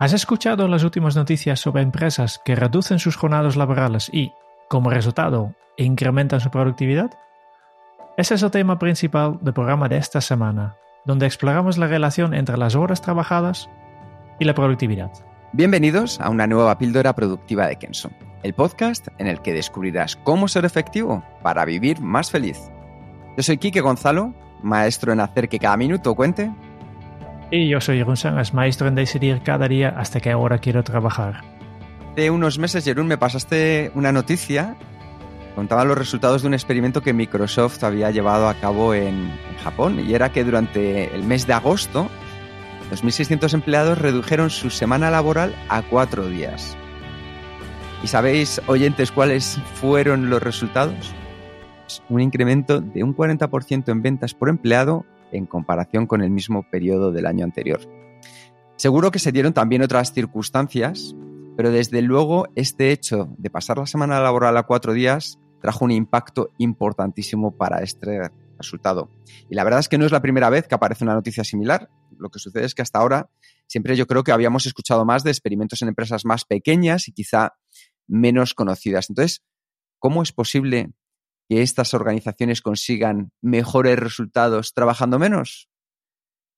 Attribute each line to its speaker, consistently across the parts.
Speaker 1: ¿Has escuchado las últimas noticias sobre empresas que reducen sus jornadas laborales y, como resultado, incrementan su productividad? Ese es el tema principal del programa de esta semana, donde exploramos la relación entre las horas trabajadas y la productividad.
Speaker 2: Bienvenidos a una nueva píldora productiva de Kenso, el podcast en el que descubrirás cómo ser efectivo para vivir más feliz. Yo soy Quique Gonzalo, maestro en hacer que cada minuto cuente
Speaker 1: y yo soy Jeroen Sangas, maestro en decidir cada día hasta qué hora quiero trabajar.
Speaker 2: Hace unos meses, Jeroen, me pasaste una noticia. Contaba los resultados de un experimento que Microsoft había llevado a cabo en, en Japón y era que durante el mes de agosto 2.600 empleados redujeron su semana laboral a cuatro días. ¿Y sabéis, oyentes, cuáles fueron los resultados? Un incremento de un 40% en ventas por empleado en comparación con el mismo periodo del año anterior. Seguro que se dieron también otras circunstancias, pero desde luego este hecho de pasar la semana laboral a cuatro días trajo un impacto importantísimo para este resultado. Y la verdad es que no es la primera vez que aparece una noticia similar. Lo que sucede es que hasta ahora siempre yo creo que habíamos escuchado más de experimentos en empresas más pequeñas y quizá menos conocidas. Entonces, ¿cómo es posible que estas organizaciones consigan mejores resultados trabajando menos?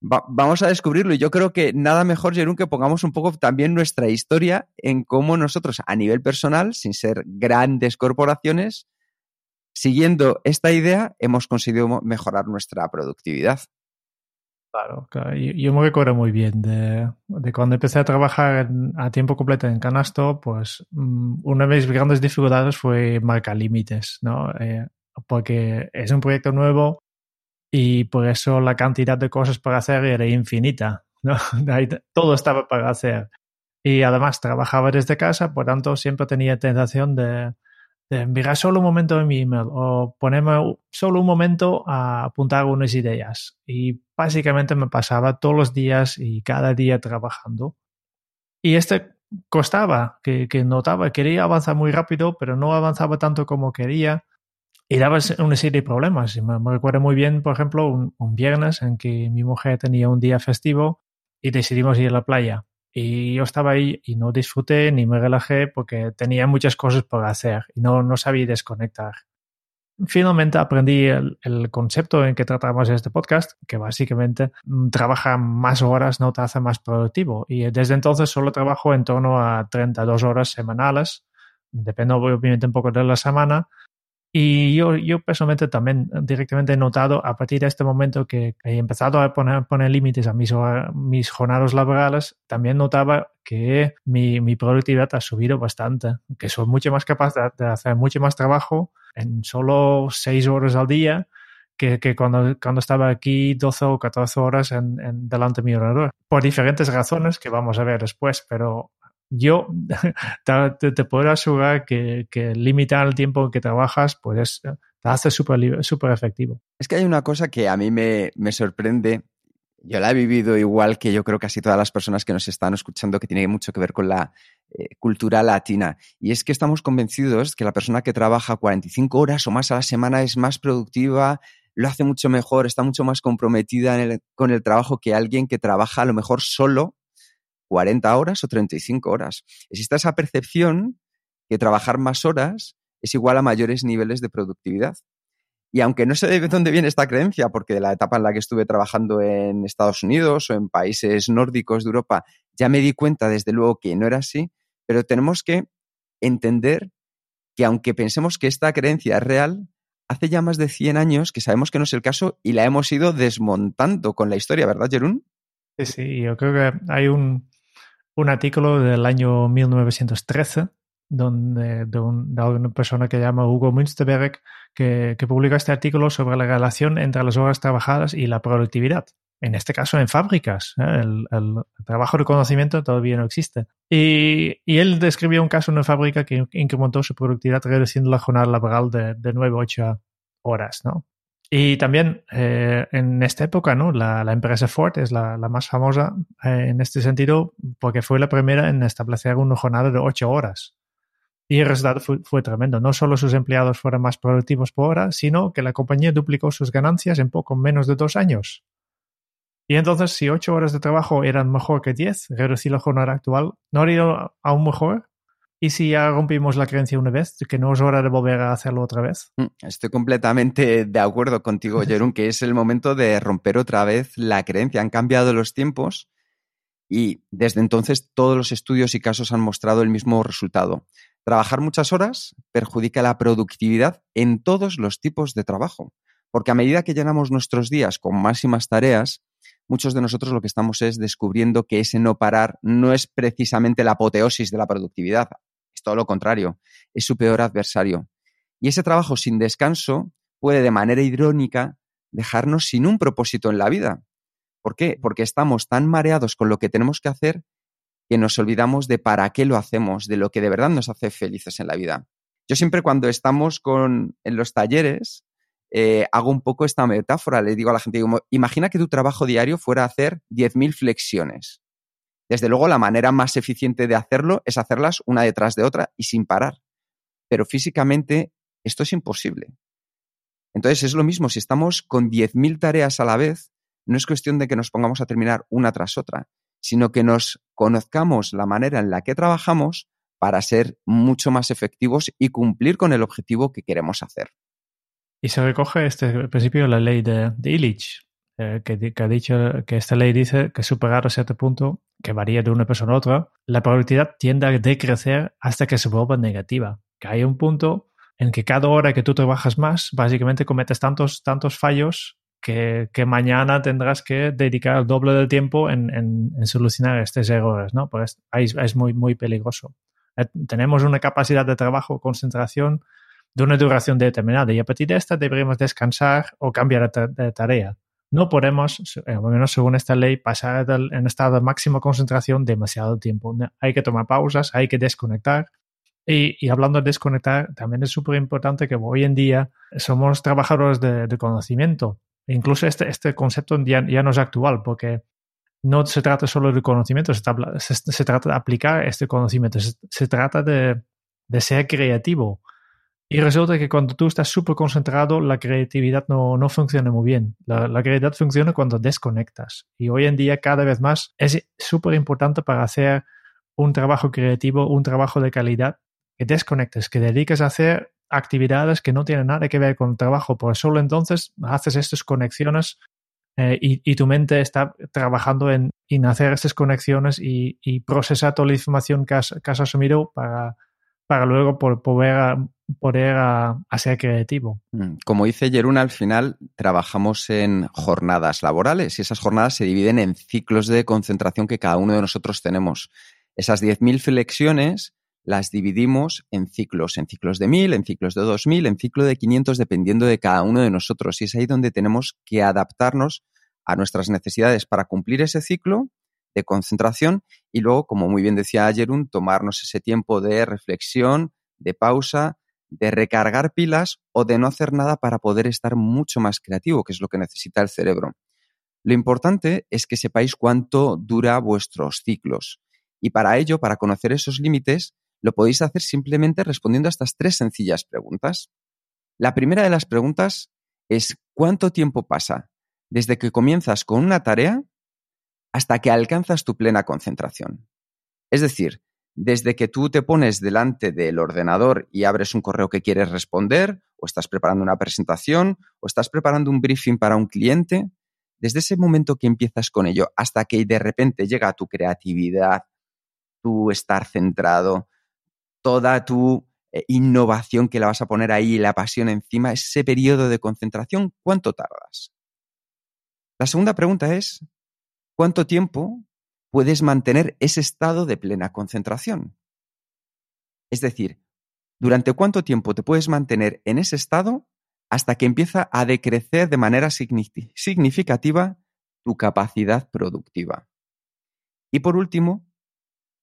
Speaker 2: vamos a descubrirlo y yo creo que nada mejor, Jerún, que pongamos un poco también nuestra historia en cómo nosotros a nivel personal, sin ser grandes corporaciones, siguiendo esta idea, hemos conseguido mejorar nuestra productividad.
Speaker 1: Claro, Yo, me recuerdo muy bien de, cuando empecé a trabajar a tiempo completo en Canasto, pues mm, una de mis grandes dificultades fue marcar límites, ¿no? Eh, porque es un proyecto nuevo y por eso la cantidad de cosas para hacer era infinita, ¿no? Todo estaba para hacer. Y además trabajaba desde casa, por tanto siempre tenía tentación de, mirar solo un momento en mi email o ponerme solo un momento a apuntar unas ideas. Y básicamente me pasaba todos los días y cada día trabajando. Y este costaba, que, que notaba, quería avanzar muy rápido, pero no avanzaba tanto como quería. Y daba una serie de problemas. Me, me recuerdo muy bien, por ejemplo, un viernes en que mi mujer tenía un día festivo y decidimos ir a la playa. Y yo estaba ahí y no disfruté ni me relajé porque tenía muchas cosas por hacer y no, no sabía desconectar. Finalmente aprendí el, el, concepto en que tratamos este podcast, que básicamente mm, trabaja más horas no te hace más productivo. Y desde entonces solo trabajo en torno a 32 horas semanales. Depende obviamente un poco de la semana, y yo, yo personalmente también directamente he notado a partir de este momento que he empezado a poner, poner límites a mis, mis jornadas laborales, también notaba que mi, mi, productividad ha subido bastante, que soy mucho más capaz de, de, hacer mucho más trabajo en solo seis horas al día que, que cuando, cuando estaba aquí 12 o 14 horas en, en delante de mi ordenador, por diferentes razones que vamos a ver después, pero yo te, puedo asegurar que, limitar el tiempo que trabajas, pues te hace súper super efectivo.
Speaker 2: Es que hay una cosa que a mí me, me, sorprende. Yo la he vivido igual que yo creo que casi todas las personas que nos están escuchando, que tiene mucho que ver con la eh, cultura latina. Y es que estamos convencidos que la persona que trabaja 45 horas o más a la semana es más productiva, lo hace mucho mejor, está mucho más comprometida en el, con el trabajo que alguien que trabaja a lo mejor solo 40 horas o 35 horas. Existe esa percepción que trabajar más horas es igual a mayores niveles de productividad. Y aunque no sé de dónde viene esta creencia, porque de la etapa en la que estuve trabajando en Estados Unidos o en países nórdicos de Europa, ya me di cuenta desde luego que no era así, pero tenemos que entender que aunque pensemos que esta creencia es real, hace ya más de 100 años que sabemos que no es el caso y la hemos ido desmontando con la historia, ¿verdad, Jerún?
Speaker 1: Sí, sí, yo creo que hay un, un artículo del año 1913 donde, de, una persona que llama Hugo Münsterberg, que, que publica este artículo sobre la relación entre las horas trabajadas y la productividad en este caso en fábricas. ¿eh? El, trabajo de conocimiento todavía no existe. Y, él describió un caso en una fábrica que incrementó su productividad reduciendo la jornada laboral de, de 9 a 8 horas. ¿no? Y también eh, en esta época, ¿no? La, empresa Ford es la, más famosa eh, en este sentido porque fue la primera en establecer una jornada de 8 horas. Y el resultado fue, tremendo. No solo sus empleados fueron más productivos por hora, sino que la compañía duplicó sus ganancias en poco menos de dos años. Y entonces, si ocho horas de trabajo eran mejor que diez, reducir la jornada actual no haría aún mejor. ¿Y si ya rompimos la creencia una vez, que no es hora de volver a hacerlo otra vez?
Speaker 2: Mm, estoy completamente de acuerdo contigo, Jerón, que es el momento de romper otra vez la creencia. Han cambiado los tiempos y desde entonces todos los estudios y casos han mostrado el mismo resultado. Trabajar muchas horas perjudica la productividad en todos los tipos de trabajo, porque a medida que llenamos nuestros días con máximas tareas, muchos de nosotros lo que estamos es descubriendo que ese no parar no es precisamente la apoteosis de la productividad, todo lo contrario, es su peor adversario. Y ese trabajo sin descanso puede de manera irónica dejarnos sin un propósito en la vida. ¿Por qué? Porque estamos tan mareados con lo que tenemos que hacer que nos olvidamos de para qué lo hacemos, de lo que de verdad nos hace felices en la vida. Yo siempre cuando estamos con, en los talleres, eh, hago un poco esta metáfora. Le digo a la gente, imagina que tu trabajo diario fuera hacer 10.000 flexiones. Desde luego, la manera más eficiente de hacerlo es hacerlas una detrás de otra y sin parar. Pero físicamente esto es imposible. Entonces es lo mismo, si estamos con 10.000 tareas a la vez, no es cuestión de que nos pongamos a terminar una tras otra, sino que nos conozcamos la manera en la que trabajamos para ser mucho más efectivos y cumplir con el objetivo que queremos hacer.
Speaker 1: Y se recoge este principio de la ley de, Illich, eh, que, ha dicho que esta ley dice que superar a cierto punto, que varía de una persona a otra, la probabilidad tiende a decrecer hasta que se vuelva negativa. Que hay un punto en que cada hora que tú trabajas más, básicamente cometes tantos, tantos fallos que, que mañana tendrás que dedicar el doble del tiempo en, en, solucionar estos errores, ¿no? Pues es, es muy, muy peligroso. Eh, tenemos una capacidad de trabajo, concentración, de una duración determinada y a partir de esta deberíamos descansar o cambiar de tarea. No podemos, eh, al menos según esta ley, pasar en estado de máxima concentración demasiado tiempo. Hay que tomar pausas, hay que desconectar. Y, hablando de desconectar, también es súper importante que hoy en día somos trabajadores de, conocimiento. Incluso este, este concepto ya, no es actual porque no se trata solo de conocimiento, se, trata de aplicar este conocimiento, se, trata de, de ser creativo y resulta que cuando tú estás súper concentrado, la creatividad no, no funciona muy bien. La, creatividad funciona cuando desconectas. Y hoy en día, cada vez más, es súper importante para hacer un trabajo creativo, un trabajo de calidad, que desconectes, que dediques a hacer actividades que no tienen nada que ver con el trabajo, porque solo entonces haces estas conexiones eh, y, y, tu mente está trabajando en, en hacer estas conexiones y, y, procesar toda la información que has, que has asumido para, para luego poder poder a, ser creativo.
Speaker 2: Mm, como dice Jeruna, al final trabajamos en jornadas laborales y esas jornadas se dividen en ciclos de concentración que cada uno de nosotros tenemos. Esas 10.000 flexiones las dividimos en ciclos, en ciclos de 1.000, en ciclos de 2.000, en ciclo de 500, dependiendo de cada uno de nosotros. Y es ahí donde tenemos que adaptarnos a nuestras necesidades para cumplir ese ciclo de concentración y luego, como muy bien decía Jerún, tomarnos ese tiempo de reflexión, de pausa, de recargar pilas o de no hacer nada para poder estar mucho más creativo, que es lo que necesita el cerebro. Lo importante es que sepáis cuánto dura vuestros ciclos. Y para ello, para conocer esos límites, lo podéis hacer simplemente respondiendo a estas tres sencillas preguntas. La primera de las preguntas es ¿cuánto tiempo pasa desde que comienzas con una tarea hasta que alcanzas tu plena concentración? Es decir, desde que tú te pones delante del ordenador y abres un correo que quieres responder, o estás preparando una presentación, o estás preparando un briefing para un cliente, desde ese momento que empiezas con ello hasta que de repente llega tu creatividad, tu estar centrado, toda tu eh, innovación que la vas a poner ahí, la pasión encima, ese periodo de concentración, ¿cuánto tardas? La segunda pregunta es, ¿cuánto tiempo puedes mantener ese estado de plena concentración. Es decir, durante cuánto tiempo te puedes mantener en ese estado hasta que empieza a decrecer de manera significativa tu capacidad productiva. Y por último,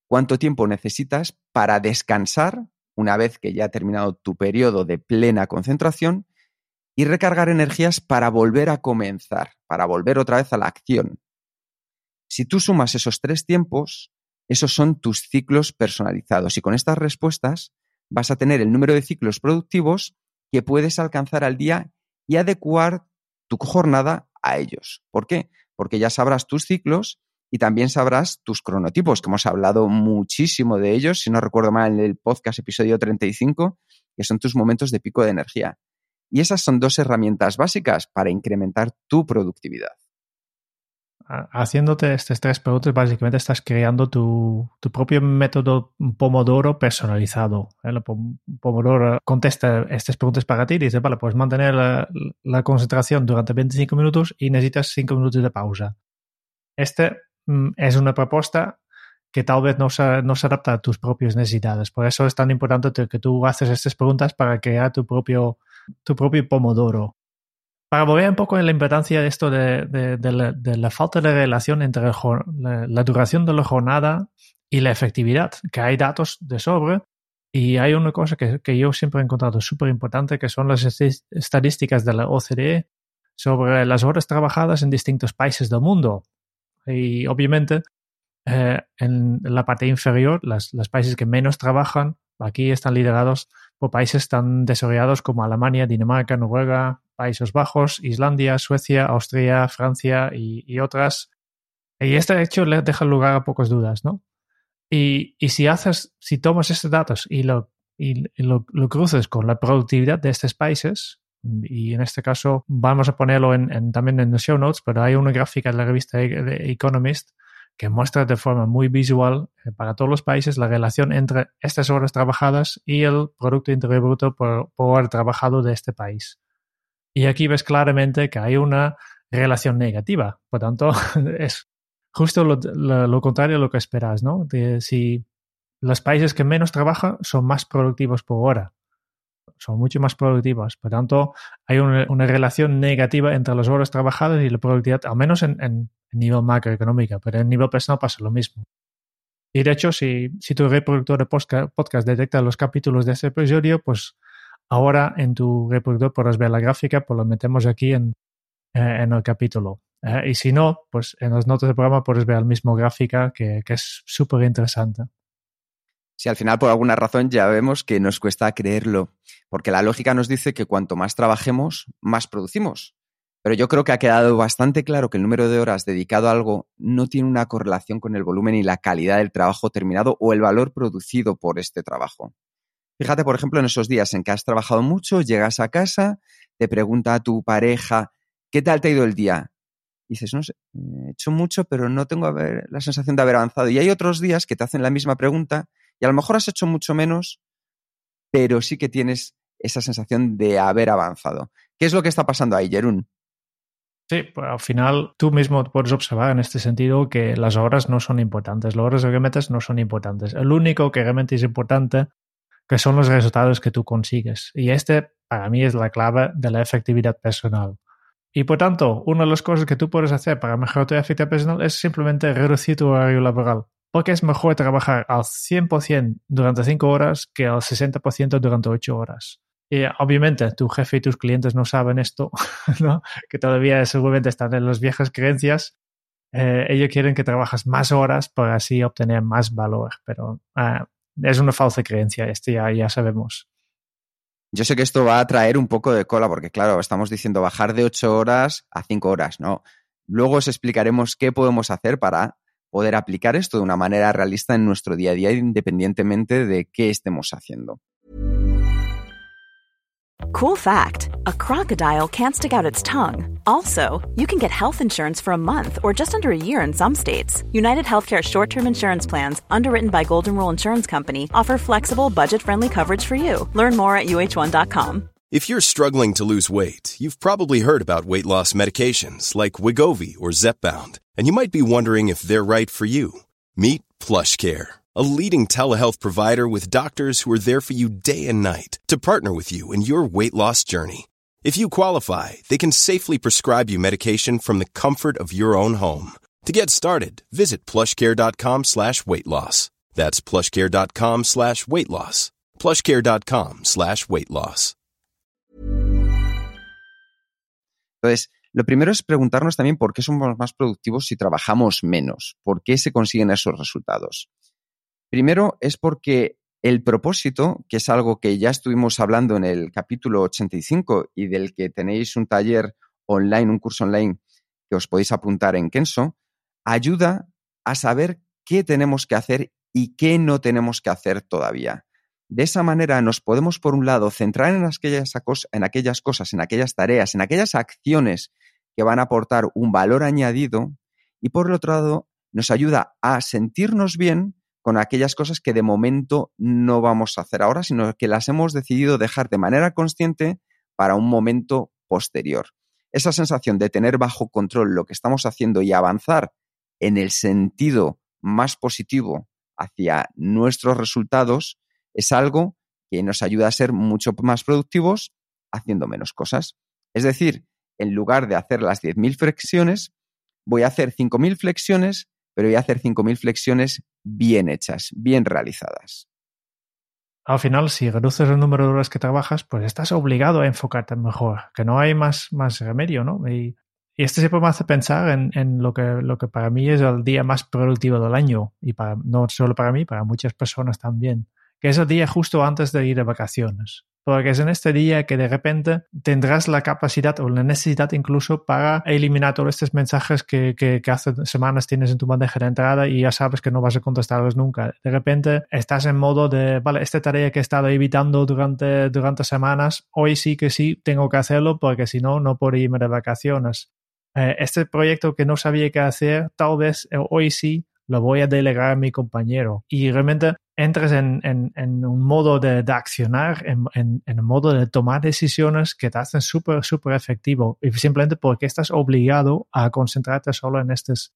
Speaker 2: cuánto tiempo necesitas para descansar una vez que ya ha terminado tu periodo de plena concentración y recargar energías para volver a comenzar, para volver otra vez a la acción. Si tú sumas esos tres tiempos, esos son tus ciclos personalizados y con estas respuestas vas a tener el número de ciclos productivos que puedes alcanzar al día y adecuar tu jornada a ellos. ¿Por qué? Porque ya sabrás tus ciclos y también sabrás tus cronotipos, que hemos hablado muchísimo de ellos, si no recuerdo mal, en el podcast episodio 35, que son tus momentos de pico de energía. Y esas son dos herramientas básicas para incrementar tu productividad.
Speaker 1: Haciéndote estas tres preguntas, básicamente estás creando tu, propio método Pomodoro personalizado. El Pomodoro contesta estas preguntas para ti y dice, vale, pues mantener la, la concentración durante 25 minutos y necesitas 5 minutos de pausa. Este Mm, es una propuesta que tal vez no se, no se adapta a tus propias necesidades. Por eso es tan importante que tú haces estas preguntas para crear tu propio, tu propio pomodoro. Para volver un poco en la importancia de esto de, la, falta de relación entre la, duración de la jornada y la efectividad, que hay datos de sobre y hay una cosa que, que yo siempre he encontrado súper importante, que son las estadísticas de la OCDE sobre las horas trabajadas en distintos países del mundo. Y obviamente eh, en la parte inferior, los países que menos trabajan aquí están liderados por países tan desarrollados como Alemania, Dinamarca, Noruega, Países Bajos, Islandia, Suecia, Austria, Francia y, otras. Y este hecho le deja lugar a pocas dudas, ¿no? Y, y si haces, si tomas estos datos y lo, y lo, lo cruces con la productividad de estos países, y en este caso vamos a ponerlo en, también en los show notes, pero hay una gráfica de la revista e-, Economist que muestra de forma muy visual eh, para todos los países la relación entre estas horas trabajadas y el Producto Interior Bruto por, por trabajado de este país. Y aquí ves claramente que hay una relación negativa. Por tanto, es justo lo, contrario a lo que esperas, ¿no? Si los países que menos trabajan son más productivos por hora son mucho más productivas. Por tanto, hay una, relación negativa entre las horas trabajadas y la productividad, al menos en, en, nivel macroeconómico, pero en nivel personal pasa lo mismo. Y de hecho, si, si tu reproductor de podcast, detecta los capítulos de este episodio, pues ahora en tu reproductor podrás ver la gráfica, pues lo metemos aquí en, eh, en el capítulo. Eh, y si no, pues en las notas del programa puedes ver la misma gráfica que, que es súper interesante
Speaker 2: si al final por alguna razón ya vemos que nos cuesta creerlo, porque la lógica nos dice que cuanto más trabajemos, más producimos. Pero yo creo que ha quedado bastante claro que el número de horas dedicado a algo no tiene una correlación con el volumen y la calidad del trabajo terminado o el valor producido por este trabajo. Fíjate, por ejemplo, en esos días en que has trabajado mucho, llegas a casa, te pregunta a tu pareja, ¿qué tal te ha ido el día? Y dices, no sé, he hecho mucho, pero no tengo la sensación de haber avanzado. Y hay otros días que te hacen la misma pregunta y a lo mejor has hecho mucho menos, pero sí que tienes esa sensación de haber avanzado. ¿Qué es lo que está pasando ahí, Jerún?
Speaker 1: Sí, pues al final tú mismo puedes observar en este sentido que las horas no son importantes, las horas que metes no son importantes. El único que realmente es importante que son los resultados que tú consigues. Y este para mí es la clave de la efectividad personal. Y por tanto, una de las cosas que tú puedes hacer para mejorar tu efectividad personal es simplemente reducir tu horario laboral porque es mejor trabajar al 100% durante 5 horas que al 60% durante 8 horas. Obviamente tu jefe y tus clientes no saben esto, ¿no? que todavía seguramente están en las viejas creencias. Eh, ellos quieren que trabajes más horas para así obtener más valor, pero eh, es una falsa creencia, esto ya, ya sabemos.
Speaker 2: Yo sé que esto va a traer un poco de cola, porque claro, estamos diciendo bajar de 8 horas a 5 horas, ¿no? Luego os explicaremos qué podemos hacer para poder aplicar esto de una manera realista en nuestro día a día independientemente de qué estemos haciendo.
Speaker 3: Cool fact, a crocodile can't stick out its tongue. Also, you can get health insurance for a month or just under a year in some states. United Healthcare short-term insurance plans, underwritten by Golden Rule Insurance Company, offer flexible, budget-friendly coverage for you. Learn more at uh1.com.
Speaker 4: If you're struggling to lose weight, you've probably heard about weight loss medications like Wigovi or Zepbound, and you might be wondering if they're right for you. Meet PlushCare a leading telehealth provider with doctors who are there for you day and night to partner with you in your weight loss journey. If you qualify, they can safely prescribe you medication from the comfort of your own home. To get started, visit plushcare.com slash weight loss. That's plushcare.com slash weight loss. plushcare.com slash weight loss.
Speaker 2: Entonces, lo primero es preguntarnos también por qué somos más productivos si trabajamos menos, por qué se consiguen esos resultados. Primero es porque el propósito, que es algo que ya estuvimos hablando en el capítulo 85 y del que tenéis un taller online, un curso online que os podéis apuntar en Kenso, ayuda a saber qué tenemos que hacer y qué no tenemos que hacer todavía. De esa manera nos podemos, por un lado, centrar en aquellas, en aquellas cosas, en aquellas tareas, en aquellas acciones que van a aportar un valor añadido y, por el otro lado, nos ayuda a sentirnos bien con aquellas cosas que de momento no vamos a hacer ahora, sino que las hemos decidido dejar de manera consciente para un momento posterior. Esa sensación de tener bajo control lo que estamos haciendo y avanzar en el sentido más positivo hacia nuestros resultados es algo que nos ayuda a ser mucho más productivos haciendo menos cosas. Es decir, en lugar de hacer las 10.000 flexiones, voy a hacer 5.000 flexiones pero voy a hacer 5.000 flexiones bien hechas, bien realizadas.
Speaker 1: Al final, si reduces el número de horas que trabajas, pues estás obligado a enfocarte mejor, que no hay más, remedio, ¿no? Y, esto siempre me hace pensar en, lo, que, lo que para mí es el día más productivo del año, y no solo para mí, para muchas personas también, que es el día justo antes de ir de vacaciones porque es en este día que de repente tendrás la capacidad o la necesidad incluso para eliminar todos estos mensajes que, que, hace semanas tienes en tu bandeja de entrada y ya sabes que no vas a contestarlos nunca. De repente estás en modo de, vale, esta tarea que he estado evitando durante, durante semanas, hoy sí que sí tengo que hacerlo porque si no, no puedo irme de vacaciones. Eh, este proyecto que no sabía qué hacer, tal vez eh, hoy sí lo voy a delegar a mi compañero. Y realmente entres en, un modo de, accionar, en, un modo de tomar decisiones que te hacen súper, súper efectivo. Y simplemente porque estás obligado a concentrarte solo en estos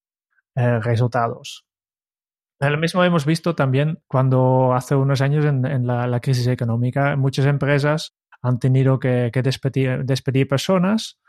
Speaker 1: eh, resultados. Lo mismo hemos visto también cuando hace unos años en, la, crisis económica, muchas empresas han tenido que, despedir, despedir personas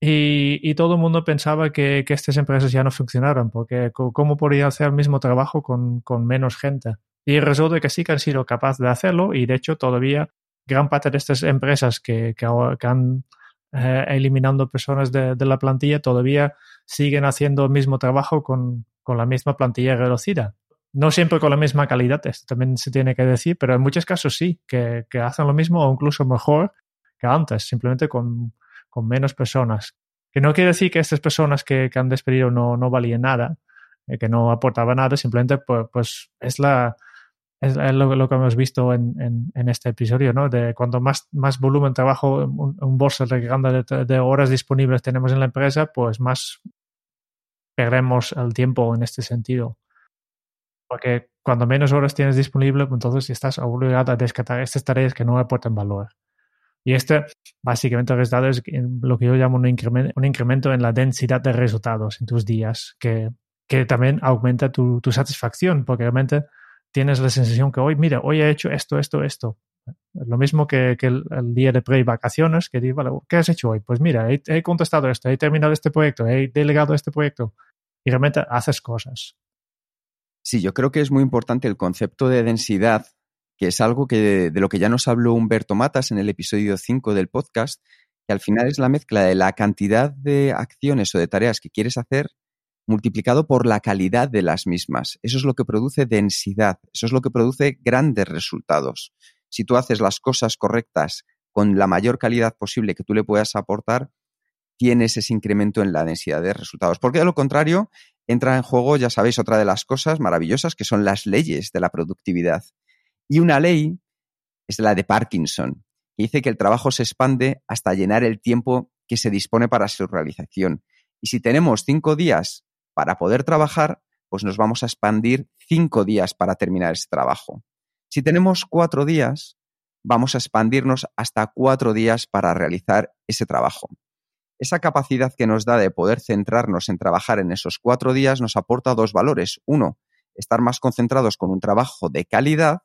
Speaker 1: y, todo el mundo pensaba que, estas empresas ya no funcionaron, porque ¿cómo podría hacer el mismo trabajo con, menos gente? Y resulta que sí que han sido capaces de hacerlo y de hecho todavía gran parte de estas empresas que, que, han eh, eliminando personas de, la plantilla todavía siguen haciendo el mismo trabajo con, con, la misma plantilla reducida. No siempre con la misma calidad, esto también se tiene que decir, pero en muchos casos sí, que, que hacen lo mismo o incluso mejor que antes, simplemente con, con menos personas. Que no quiere decir que estas personas que, han despedido no, no valían nada, eh, que no aportaban nada, simplemente pues, pues es la es lo, que hemos visto en, en, este episodio, ¿no? De cuando más, más volumen trabajo, un, un bolso de, horas disponibles tenemos en la empresa, pues más perdemos el tiempo en este sentido. Porque cuando menos horas tienes disponible, pues entonces estás obligado a descartar estas tareas que no aportan valor. Y este, básicamente, resultado es lo que yo llamo un incremento, un incremento en la densidad de resultados en tus días, que, que también aumenta tu, tu, satisfacción, porque realmente tienes la sensación que hoy, mira, hoy he hecho esto, esto, esto. Lo mismo que, el, día de pre-vacaciones, que digo, vale, ¿qué has hecho hoy? Pues mira, he, contestado esto, he terminado este proyecto, he delegado este proyecto. Y realmente haces cosas.
Speaker 2: Sí, yo creo que es muy importante el concepto de densidad que es algo que de, lo que ya nos habló Humberto Matas en el episodio 5 del podcast, que al final es la mezcla de la cantidad de acciones o de tareas que quieres hacer multiplicado por la calidad de las mismas. Eso es lo que produce densidad, eso es lo que produce grandes resultados. Si tú haces las cosas correctas con la mayor calidad posible que tú le puedas aportar, tienes ese incremento en la densidad de resultados. Porque de lo contrario, entra en juego, ya sabéis, otra de las cosas maravillosas que son las leyes de la productividad. Y una ley es la de Parkinson, que dice que el trabajo se expande hasta llenar el tiempo que se dispone para su realización. Y si tenemos cinco días para poder trabajar, pues nos vamos a expandir cinco días para terminar ese trabajo. Si tenemos cuatro días, vamos a expandirnos hasta cuatro días para realizar ese trabajo. Esa capacidad que nos da de poder centrarnos en trabajar en esos cuatro días nos aporta dos valores. Uno, estar más concentrados con un trabajo de calidad,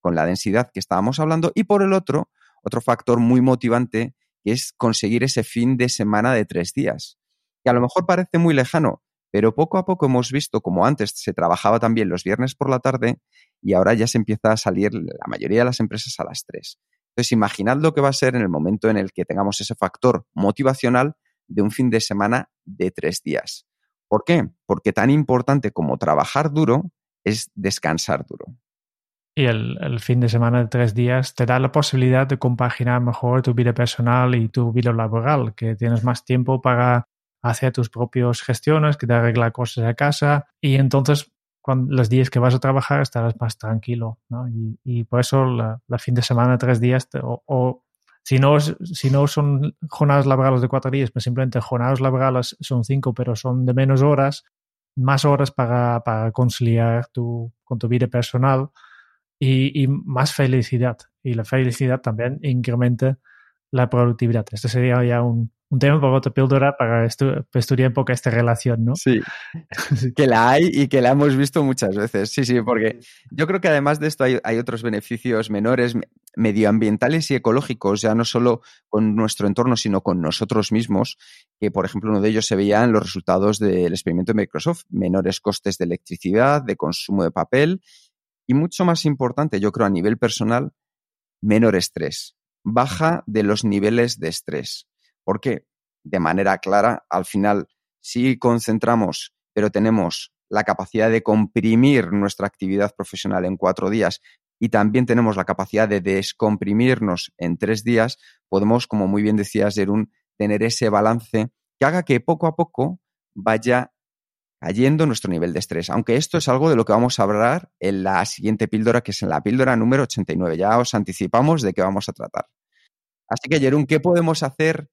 Speaker 2: con la densidad que estábamos hablando, y por el otro, otro factor muy motivante, que es conseguir ese fin de semana de tres días, que a lo mejor parece muy lejano, pero poco a poco hemos visto como antes se trabajaba también los viernes por la tarde y ahora ya se empieza a salir la mayoría de las empresas a las tres. Entonces, imaginad lo que va a ser en el momento en el que tengamos ese factor motivacional de un fin de semana de tres días. ¿Por qué? Porque tan importante como trabajar duro es descansar duro.
Speaker 1: Y el, fin de semana de tres días te da la posibilidad de compaginar mejor tu vida personal y tu vida laboral, que tienes más tiempo para hacer tus propias gestiones, que te arreglar cosas a casa y entonces cuando, los días que vas a trabajar estarás más tranquilo. Y, por eso la, fin de semana tres días o si no, si no son jornadas laborales de cuatro días, pues simplemente jornadas laborales son cinco, pero son de menos horas, más horas para, para conciliar tu, con tu vida personal y, más felicidad. Y la felicidad también incrementa la productividad. Este sería ya un, un tema otra píldora para estudiar un poco esta relación, ¿no?
Speaker 2: Sí, que la hay y que la hemos visto muchas veces. Sí, sí, porque yo creo que además de esto hay, hay, otros beneficios menores medioambientales y ecológicos, ya no solo con nuestro entorno, sino con nosotros mismos, que por ejemplo uno de ellos se veía en los resultados del experimento de Microsoft, menores costes de electricidad, de consumo de papel y mucho más importante, yo creo a nivel personal, menor estrés, baja de los niveles de estrés porque de manera clara, al final, si concentramos, pero tenemos la capacidad de comprimir nuestra actividad profesional en cuatro días y también tenemos la capacidad de descomprimirnos en tres días, podemos, como muy bien decías, Jerún, tener ese balance que haga que poco a poco vaya cayendo nuestro nivel de estrés. Aunque esto es algo de lo que vamos a hablar en la siguiente píldora, que es en la píldora número 89. Ya os anticipamos de qué vamos a tratar. Así que, Jerún, ¿qué podemos hacer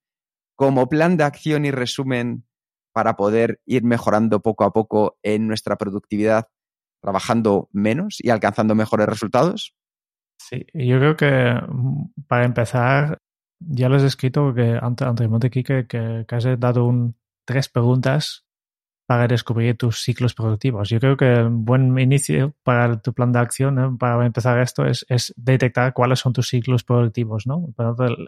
Speaker 2: como plan de acción y resumen para poder ir mejorando poco a poco en nuestra productividad, trabajando menos y alcanzando mejores resultados?
Speaker 1: Sí, yo creo que mm, para empezar, ya les he escrito que anteriormente aquí que, que, has dado un, tres preguntas para descubrir tus ciclos productivos. Yo creo que un buen inicio para tu plan de acción, para empezar esto, es, detectar cuáles son tus ciclos productivos,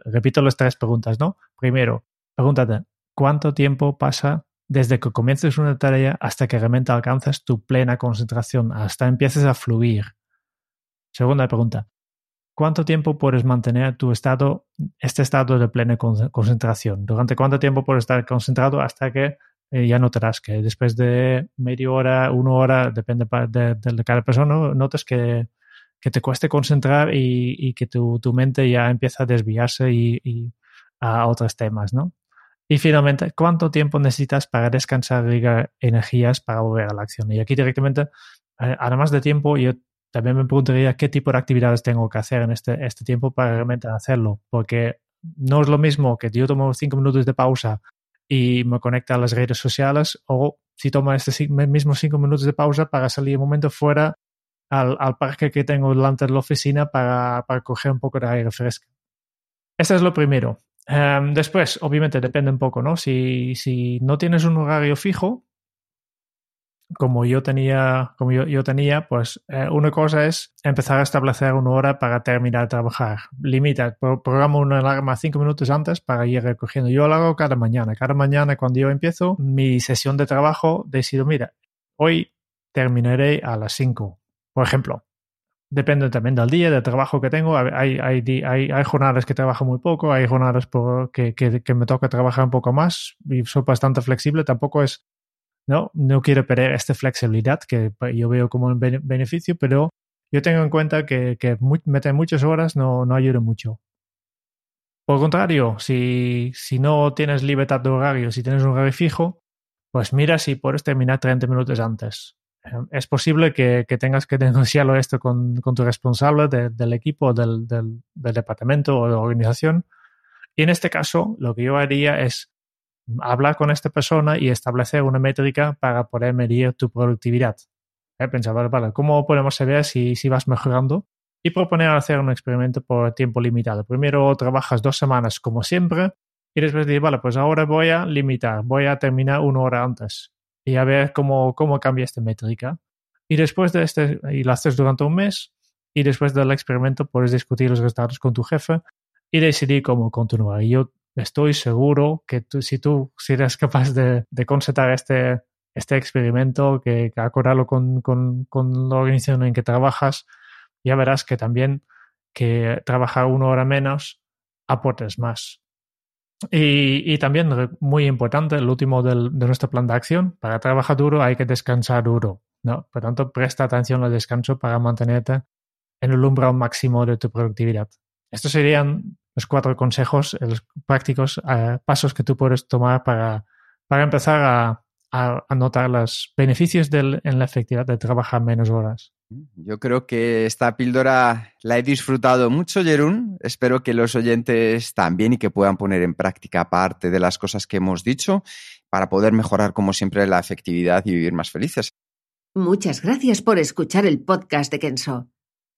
Speaker 1: repito las tres preguntas. Primero, Pregúntate, ¿cuánto tiempo pasa desde que comiences una tarea hasta que realmente alcances tu plena concentración, hasta empieces a fluir? Segunda pregunta, ¿cuánto tiempo puedes mantener tu estado, este estado de plena concentración? ¿Durante cuánto tiempo puedes estar concentrado hasta que eh, ya notarás que después de media hora, una hora, depende de, cada persona, notas que, que, te cueste concentrar y, que tu, mente ya empieza a desviarse y a otros temas, ¿no? Y finalmente, ¿cuánto tiempo necesitas para descansar y energías para volver a la acción? Y aquí directamente, eh, además de tiempo, yo también me preguntaría qué tipo de actividades tengo que hacer en este, este tiempo para realmente hacerlo. Porque no es lo mismo que yo tomo cinco minutos de pausa y me conecto a las redes sociales o si tomo este mismo cinco minutos de pausa para salir un momento fuera al, al parque que tengo delante de la oficina para, para coger un poco de aire fresco. Eso es lo primero. Em, después, obviamente, depende un poco, ¿no? Si, si no tienes un horario fijo, como yo tenía, como yo, yo tenía, pues eh, una cosa es empezar a establecer una hora para terminar de trabajar. Limita, programa una alarma cinco minutos antes para ir recogiendo. Yo lo hago cada mañana. Cada mañana cuando yo empiezo mi sesión de trabajo, decido, mira, hoy terminaré a las cinco, por ejemplo depende también del día, del trabajo que tengo. Hay, hay, hay, hay jornadas que trabajo muy poco, hay jornadas que, que, que, me toca trabajar un poco más y soy bastante flexible. Tampoco es, no, no quiero perder esta flexibilidad que yo veo como un beneficio, pero yo tengo en cuenta que, que meter muchas horas no, no ayuda mucho. Por contrario, si, no tienes libertad de horario, si tienes un horario fijo, pues mira si puedes terminar 30 minutos antes es posible que, tengas que denunciarlo esto con, tu responsable del equipo, del, del, departamento o de la organización. Y en este caso, lo que yo haría es hablar con esta persona y establecer una métrica para poder medir tu productividad. ¿Eh? Pensar, vale, ¿cómo podemos saber si, si vas mejorando? Y proponer hacer un experimento por tiempo limitado. Primero trabajas dos semanas como siempre y después decir, vale, pues ahora voy a limitar, voy a terminar una hora antes y a ver cómo, cómo cambia esta métrica. Y después de este, y lo haces durante un mes, y después del experimento puedes discutir los resultados con tu jefe y decidir cómo continuar. Y yo estoy seguro que tú, si tú si eres capaz de, de constatar este, este experimento, que, que acordarlo con, con, con, la organización en que trabajas, ya verás que también que trabajar una hora menos aportes más. Y, y también, muy importante, el último del, de nuestro plan de acción, para trabajar duro hay que descansar duro. ¿no? Por tanto, presta atención al descanso para mantenerte en el umbral máximo de tu productividad. Estos serían los cuatro consejos los prácticos, eh, pasos que tú puedes tomar para, para empezar a, a, notar los beneficios del, en la efectividad de trabajar menos horas.
Speaker 2: Yo creo que esta píldora la he disfrutado mucho, Jerún. Espero que los oyentes también y que puedan poner en práctica parte de las cosas que hemos dicho para poder mejorar, como siempre, la efectividad y vivir más felices.
Speaker 5: Muchas gracias por escuchar el podcast de Kenso.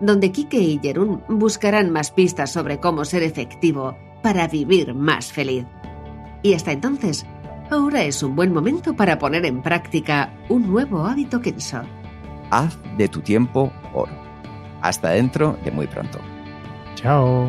Speaker 5: donde Kike y Jerún buscarán más pistas sobre cómo ser efectivo para vivir más feliz. Y hasta entonces, ahora es un buen momento para poner en práctica un nuevo hábito Kenso.
Speaker 2: Haz de tu tiempo oro. Hasta dentro de muy pronto.
Speaker 1: Chao.